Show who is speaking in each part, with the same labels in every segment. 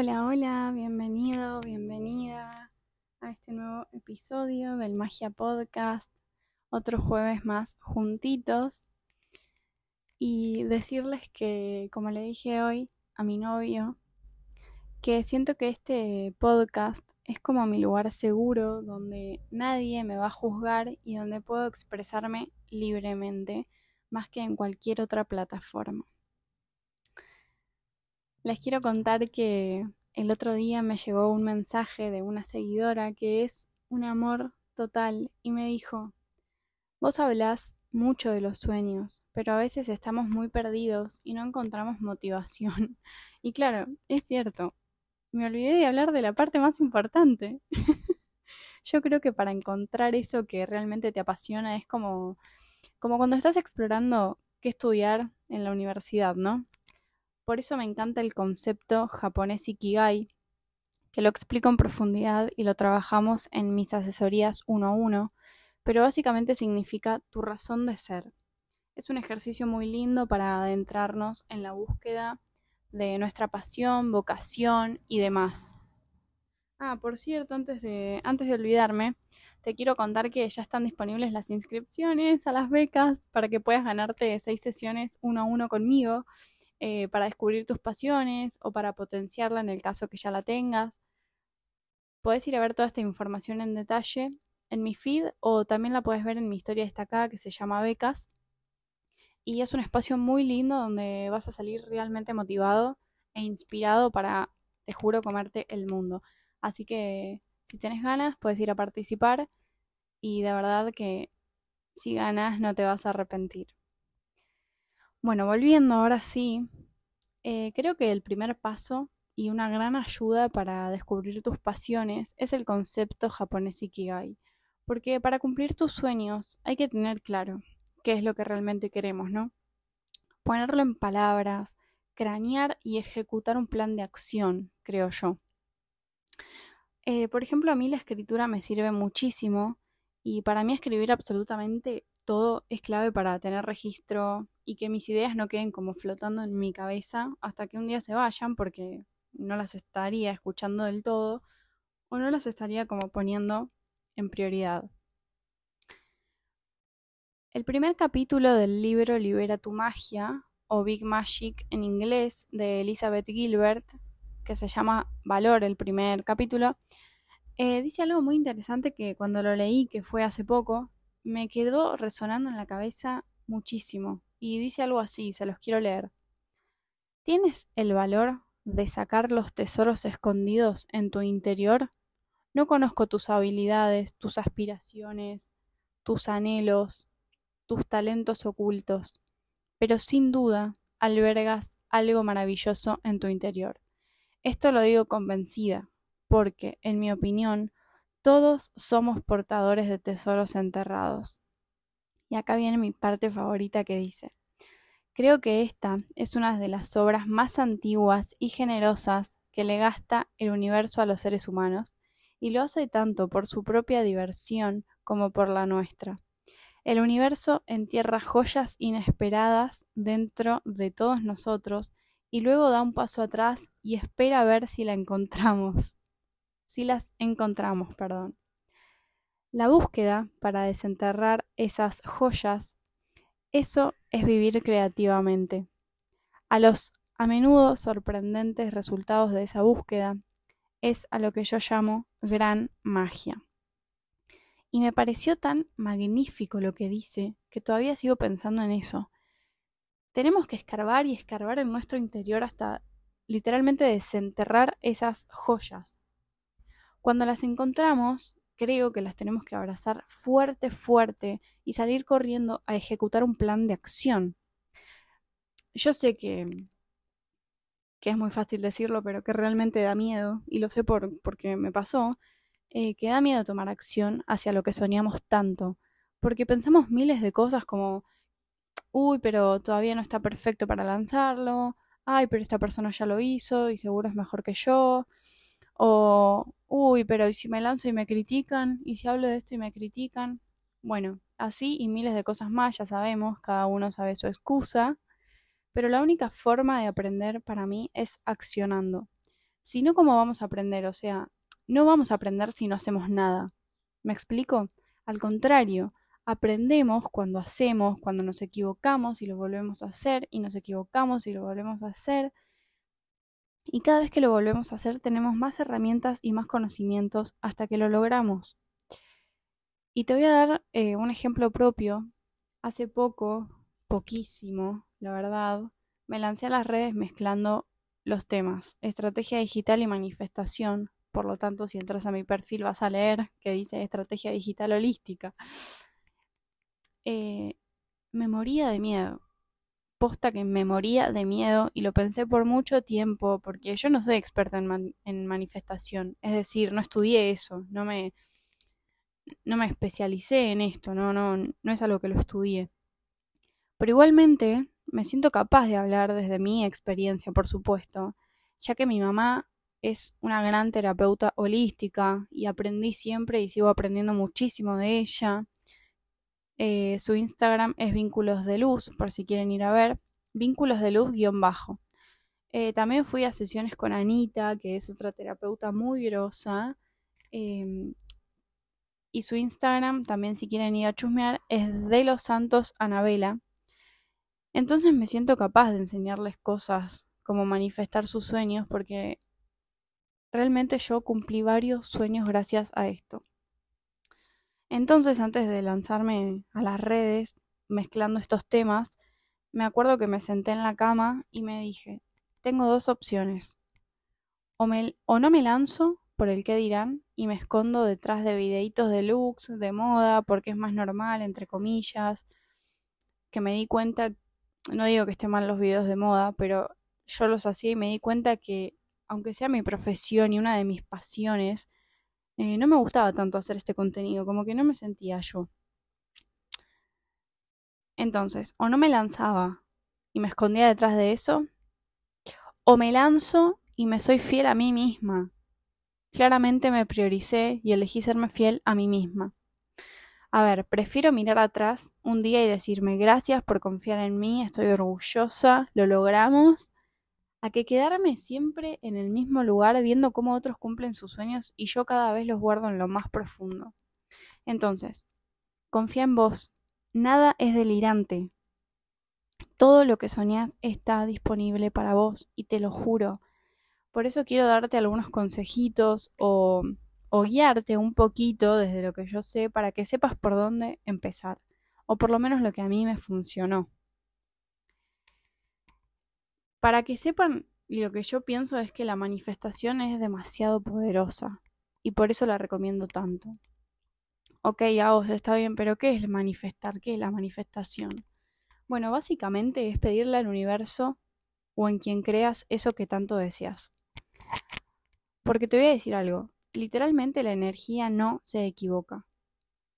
Speaker 1: Hola, hola, bienvenido, bienvenida a este nuevo episodio del Magia Podcast. Otro jueves más juntitos. Y decirles que, como le dije hoy a mi novio, que siento que este podcast es como mi lugar seguro donde nadie me va a juzgar y donde puedo expresarme libremente más que en cualquier otra plataforma. Les quiero contar que el otro día me llegó un mensaje de una seguidora que es un amor total y me dijo, vos hablás mucho de los sueños, pero a veces estamos muy perdidos y no encontramos motivación. Y claro, es cierto, me olvidé de hablar de la parte más importante. Yo creo que para encontrar eso que realmente te apasiona es como, como cuando estás explorando qué estudiar en la universidad, ¿no? Por eso me encanta el concepto japonés Ikigai, que lo explico en profundidad y lo trabajamos en mis asesorías uno a uno, pero básicamente significa tu razón de ser. Es un ejercicio muy lindo para adentrarnos en la búsqueda de nuestra pasión, vocación y demás. Ah, por cierto, antes de, antes de olvidarme, te quiero contar que ya están disponibles las inscripciones a las becas para que puedas ganarte seis sesiones uno a uno conmigo eh, para descubrir tus pasiones o para potenciarla en el caso que ya la tengas. Puedes ir a ver toda esta información en detalle en mi feed o también la puedes ver en mi historia destacada que se llama Becas. Y es un espacio muy lindo donde vas a salir realmente motivado e inspirado para, te juro, comerte el mundo. Así que si tienes ganas, puedes ir a participar y de verdad que si ganas no te vas a arrepentir. Bueno, volviendo ahora sí, eh, creo que el primer paso y una gran ayuda para descubrir tus pasiones es el concepto japonés Ikigai, porque para cumplir tus sueños hay que tener claro qué es lo que realmente queremos, ¿no? Ponerlo en palabras, cranear y ejecutar un plan de acción, creo yo. Eh, por ejemplo, a mí la escritura me sirve muchísimo y para mí escribir absolutamente todo es clave para tener registro y que mis ideas no queden como flotando en mi cabeza hasta que un día se vayan porque no las estaría escuchando del todo o no las estaría como poniendo en prioridad. El primer capítulo del libro Libera tu magia o Big Magic en inglés de Elizabeth Gilbert, que se llama Valor el primer capítulo, eh, dice algo muy interesante que cuando lo leí, que fue hace poco, me quedó resonando en la cabeza muchísimo. Y dice algo así, se los quiero leer. ¿Tienes el valor de sacar los tesoros escondidos en tu interior? No conozco tus habilidades, tus aspiraciones, tus anhelos, tus talentos ocultos, pero sin duda albergas algo maravilloso en tu interior. Esto lo digo convencida, porque, en mi opinión, todos somos portadores de tesoros enterrados. Y acá viene mi parte favorita que dice, creo que esta es una de las obras más antiguas y generosas que le gasta el universo a los seres humanos, y lo hace tanto por su propia diversión como por la nuestra. El universo entierra joyas inesperadas dentro de todos nosotros y luego da un paso atrás y espera a ver si la encontramos si las encontramos, perdón. La búsqueda para desenterrar esas joyas, eso es vivir creativamente. A los a menudo sorprendentes resultados de esa búsqueda es a lo que yo llamo gran magia. Y me pareció tan magnífico lo que dice que todavía sigo pensando en eso. Tenemos que escarbar y escarbar en nuestro interior hasta literalmente desenterrar esas joyas cuando las encontramos, creo que las tenemos que abrazar fuerte, fuerte y salir corriendo a ejecutar un plan de acción. Yo sé que, que es muy fácil decirlo, pero que realmente da miedo, y lo sé por, porque me pasó, eh, que da miedo tomar acción hacia lo que soñamos tanto, porque pensamos miles de cosas como, uy, pero todavía no está perfecto para lanzarlo, ay, pero esta persona ya lo hizo y seguro es mejor que yo, o, uy, pero ¿y si me lanzo y me critican? ¿Y si hablo de esto y me critican? Bueno, así y miles de cosas más, ya sabemos, cada uno sabe su excusa, pero la única forma de aprender para mí es accionando. Si no, ¿cómo vamos a aprender? O sea, no vamos a aprender si no hacemos nada. ¿Me explico? Al contrario, aprendemos cuando hacemos, cuando nos equivocamos y lo volvemos a hacer, y nos equivocamos y lo volvemos a hacer. Y cada vez que lo volvemos a hacer tenemos más herramientas y más conocimientos hasta que lo logramos. Y te voy a dar eh, un ejemplo propio. Hace poco, poquísimo, la verdad, me lancé a las redes mezclando los temas, estrategia digital y manifestación. Por lo tanto, si entras a mi perfil vas a leer que dice estrategia digital holística. Eh, me moría de miedo. Posta que me moría de miedo y lo pensé por mucho tiempo porque yo no soy experta en, manifestación. Es decir, no estudié eso, no me, no me especialicé en esto, no, no, no es algo que lo estudié. Pero igualmente me siento capaz de hablar desde mi experiencia, por supuesto, ya que mi mamá es una gran terapeuta holística y aprendí siempre y sigo aprendiendo muchísimo de ella. Eh, su Instagram es Vínculos de Luz, por si quieren ir a ver. Vínculos de Luz guion bajo. Eh, también fui a sesiones con Anita, que es otra terapeuta muy grosa. Em, y su Instagram, también si quieren ir a chusmear, es de los Santos Anabela. Entonces me siento capaz de enseñarles cosas como manifestar sus sueños porque realmente yo cumplí varios sueños gracias a esto. Entonces antes de lanzarme a las redes mezclando estos temas, me acuerdo que me senté en la cama y me dije, tengo dos opciones. O, me, o no me lanzo por el que dirán y me escondo detrás de videitos de looks, de moda, porque es más normal, entre comillas, que me di cuenta, no digo que estén mal los videos de moda, pero yo los hacía y me di cuenta que, aunque sea mi profesión y una de mis pasiones, eh, no me gustaba tanto hacer este contenido, como que no me sentía yo. Entonces, o no me lanzaba y me escondía detrás de eso, o me lanzo y me soy fiel a mí misma Claramente me prioricé y elegí serme fiel a mí misma. A ver, prefiero mirar atrás un día y decirme gracias por confiar en mí, estoy orgullosa, lo logramos, a que quedarme siempre en el mismo lugar viendo cómo otros cumplen sus sueños y yo cada vez los guardo en lo más profundo. Entonces, confía en vos, nada es delirante. Todo lo que soñás está disponible para vos y te lo juro, por eso quiero darte algunos consejitos o, guiarte un poquito desde lo que yo sé para que sepas por dónde empezar, o por lo menos lo que a mí me funcionó. Para que sepan, lo que yo pienso es que la manifestación es demasiado poderosa y por eso la recomiendo tanto. Ok, a vos está bien, pero ¿qué es manifestar? ¿Qué es la manifestación? Bueno, básicamente es pedirle al universo o en quien creas eso que tanto deseas. Porque te voy a decir algo, literalmente la energía no se equivoca.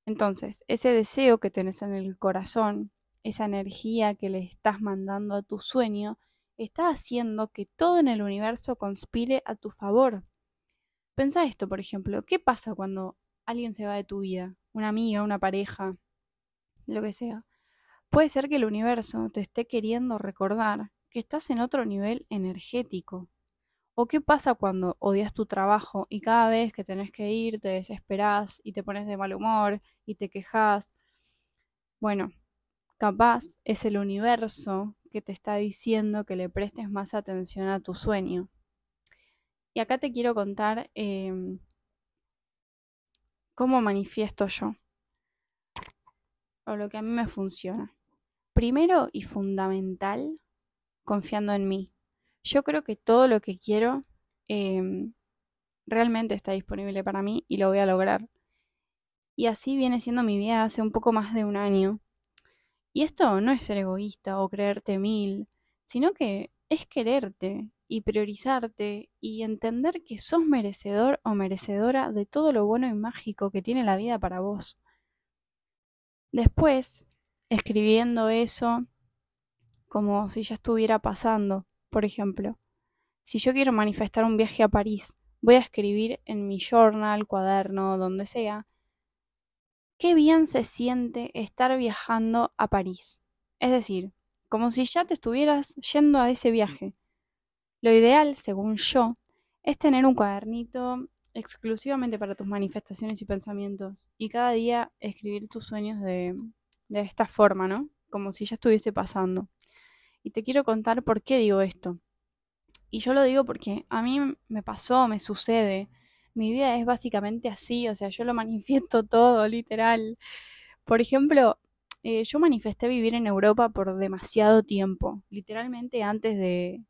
Speaker 1: Entonces, ese deseo que tenés en el corazón, esa energía que le estás mandando a tu sueño, está haciendo que todo en el universo conspire a tu favor. Pensa esto, por ejemplo, ¿qué pasa cuando alguien se va de tu vida? Una amiga, una pareja, lo que sea. Puede ser que el universo te esté queriendo recordar que estás en otro nivel energético, ¿O qué pasa cuando odias tu trabajo y cada vez que tenés que ir te desesperás y te pones de mal humor y te quejas? Bueno, capaz es el universo que te está diciendo que le prestes más atención a tu sueño. Y acá te quiero contar em, cómo manifiesto yo o lo que a mí me funciona. Primero y fundamental, confiando en mí. Yo creo que todo lo que quiero em, realmente está disponible para mí y lo voy a lograr. Y así viene siendo mi vida hace un poco más de un año. Y esto no es ser egoísta o creerte mil, sino que es quererte y priorizarte y entender que sos merecedor o merecedora de todo lo bueno y mágico que tiene la vida para vos. Después, escribiendo eso como si ya estuviera pasando, por ejemplo, si yo quiero manifestar un viaje a París, voy a escribir en mi journal, cuaderno, donde sea, qué bien se siente estar viajando a París. Es decir, como si ya te estuvieras yendo a ese viaje. Lo ideal, según yo, es tener un cuadernito exclusivamente para tus manifestaciones y pensamientos y cada día escribir tus sueños de, esta forma, ¿no? Como si ya estuviese pasando. Y te quiero contar por qué digo esto. Y yo lo digo porque a mí me pasó, me sucede. Mi vida es básicamente así, o sea, yo lo manifiesto todo, literal. Por ejemplo, eh, yo manifesté vivir en Europa por demasiado tiempo, literalmente antes de,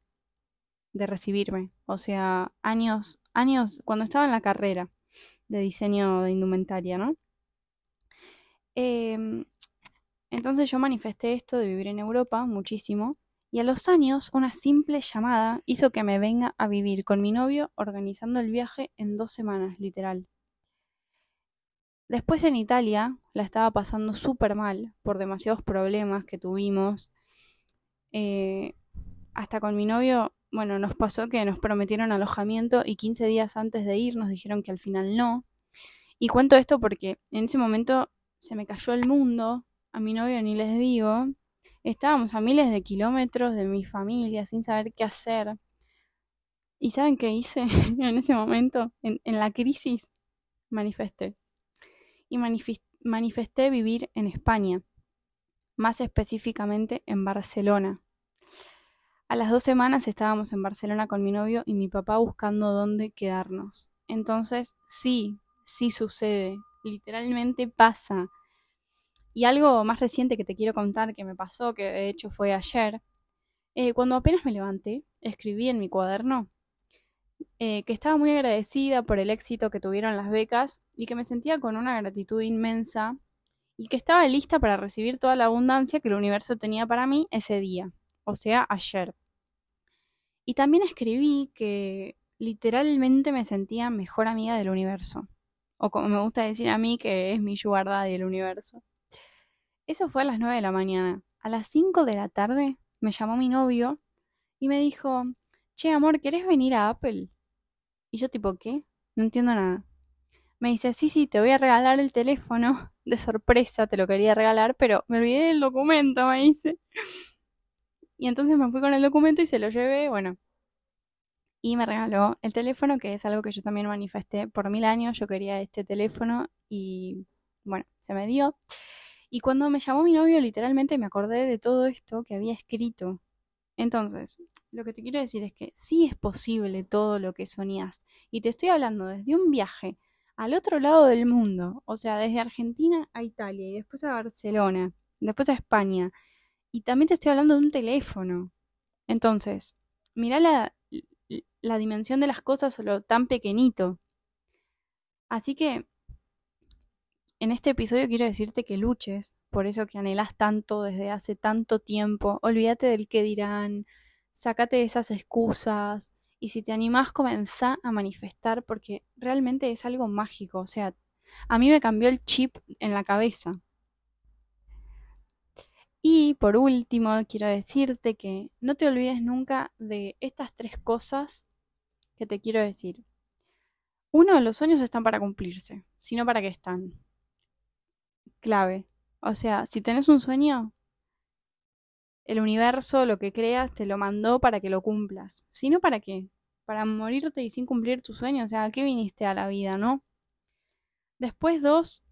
Speaker 1: de recibirme. O sea, años, años, cuando estaba en la carrera de diseño de indumentaria, ¿no? Em, entonces yo manifesté esto de vivir en Europa muchísimo y a los años una simple llamada hizo que me venga a vivir con mi novio organizando el viaje en dos semanas, literal. Después en Italia la estaba pasando súper mal por demasiados problemas que tuvimos. Eh, hasta con mi novio, bueno, nos pasó que nos prometieron alojamiento y 15 días antes de ir nos dijeron que al final no. Y cuento esto porque en ese momento se me cayó el mundo, a mi novio ni les digo, estábamos a miles de kilómetros de mi familia sin saber qué hacer. ¿Y saben qué hice en ese momento? En, la crisis manifesté. Y manifesté vivir en España, más específicamente en Barcelona. A las dos semanas estábamos en Barcelona con mi novio y mi papá buscando dónde quedarnos. Entonces, sí, sí sucede, literalmente pasa. Y algo más reciente que te quiero contar que me pasó, que de hecho fue ayer, eh, cuando apenas me levanté, escribí en mi cuaderno eh, que estaba muy agradecida por el éxito que tuvieron las becas y que me sentía con una gratitud inmensa y que estaba lista para recibir toda la abundancia que el universo tenía para mí ese día, o sea, ayer. Y también escribí que literalmente me sentía mejor amiga del universo, o como me gusta decir a mí, que es mi sugar daddy del universo. Eso fue a las 9 de la mañana. A las 5 de la tarde me llamó mi novio y me dijo, che, amor, ¿querés venir a Apple? Y yo tipo, ¿qué? No entiendo nada. Me dice, sí, sí, te voy a regalar el teléfono. De sorpresa te lo quería regalar, pero me olvidé del documento, me dice. Y entonces me fui con el documento y se lo llevé, bueno. Y me regaló el teléfono, que es algo que yo también manifesté por mil años. Yo quería este teléfono y bueno, se me dio. Y cuando me llamó mi novio, literalmente me acordé de todo esto que había escrito. Entonces, lo que te quiero decir es que sí es posible todo lo que soñás. Y te estoy hablando desde un viaje al otro lado del mundo, o sea, desde Argentina a Italia y después a Barcelona, después a España. Y también te estoy hablando de un teléfono. Entonces, mira la, la dimensión de las cosas o lo tan pequeñito. Así que en este episodio quiero decirte que luches por eso que anhelas tanto desde hace tanto tiempo. Olvídate del que dirán, sácate de esas excusas y si te animás comenzá a manifestar porque realmente es algo mágico. O sea, a mí me cambió el chip en la cabeza. Y por último, quiero decirte que no te olvides nunca de estas tres cosas que te quiero decir. Uno, los sueños están para cumplirse, sino para qué están clave. O sea, si tenés un sueño, el universo, lo que creas, te lo mandó para que lo cumplas. Si no, ¿para qué? Para morirte y sin cumplir tu sueño. O sea, ¿a qué viniste a la vida, no? Después, dos,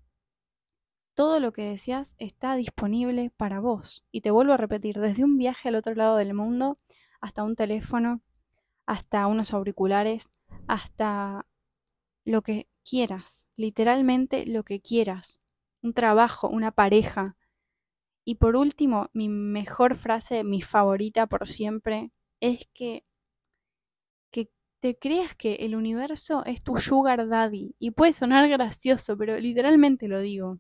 Speaker 1: todo lo que deseas está disponible para vos. Y te vuelvo a repetir, desde un viaje al otro lado del mundo, hasta un teléfono, hasta unos auriculares, hasta lo que quieras, literalmente lo que quieras un trabajo, una pareja. Y por último, mi mejor frase, mi favorita por siempre, es que, que te creas que el universo es tu sugar daddy. Y puede sonar gracioso, pero literalmente lo digo.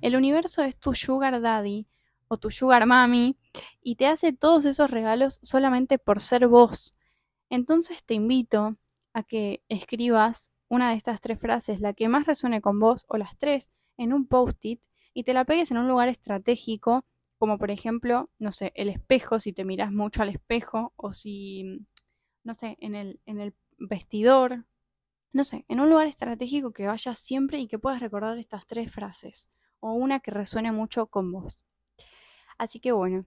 Speaker 1: El universo es tu sugar daddy o tu sugar mami y te hace todos esos regalos solamente por ser vos. Entonces te invito a que escribas una de estas tres frases, la que más resuene con vos o las tres, en un post-it y te la pegues en un lugar estratégico, como por ejemplo, no sé, el espejo, si te miras mucho al espejo, o si, no sé, en el, en el vestidor, no sé, en un lugar estratégico que vayas siempre y que puedas recordar estas tres frases, o una que resuene mucho con vos. Así que bueno,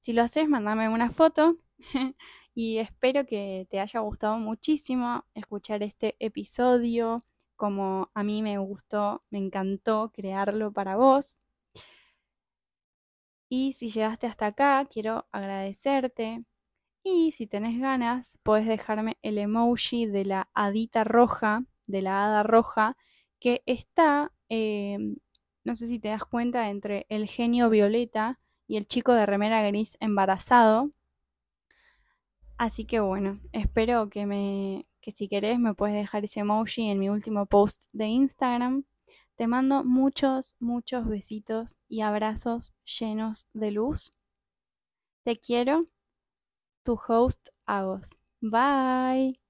Speaker 1: si lo haces, mandame una foto Y espero que te haya gustado muchísimo escuchar este episodio, como a mí me gustó, me encantó crearlo para vos. Y si llegaste hasta acá, quiero agradecerte. Y si tenés ganas, puedes dejarme el emoji de la hadita roja, de la hada roja, que está, em, no sé si te das cuenta, entre el genio violeta y el chico de remera gris embarazado. Así que bueno, espero que me que si querés me puedes dejar ese emoji en mi último post de Instagram. Te mando muchos, muchos besitos y abrazos llenos de luz. Te quiero, tu host Agos. Bye.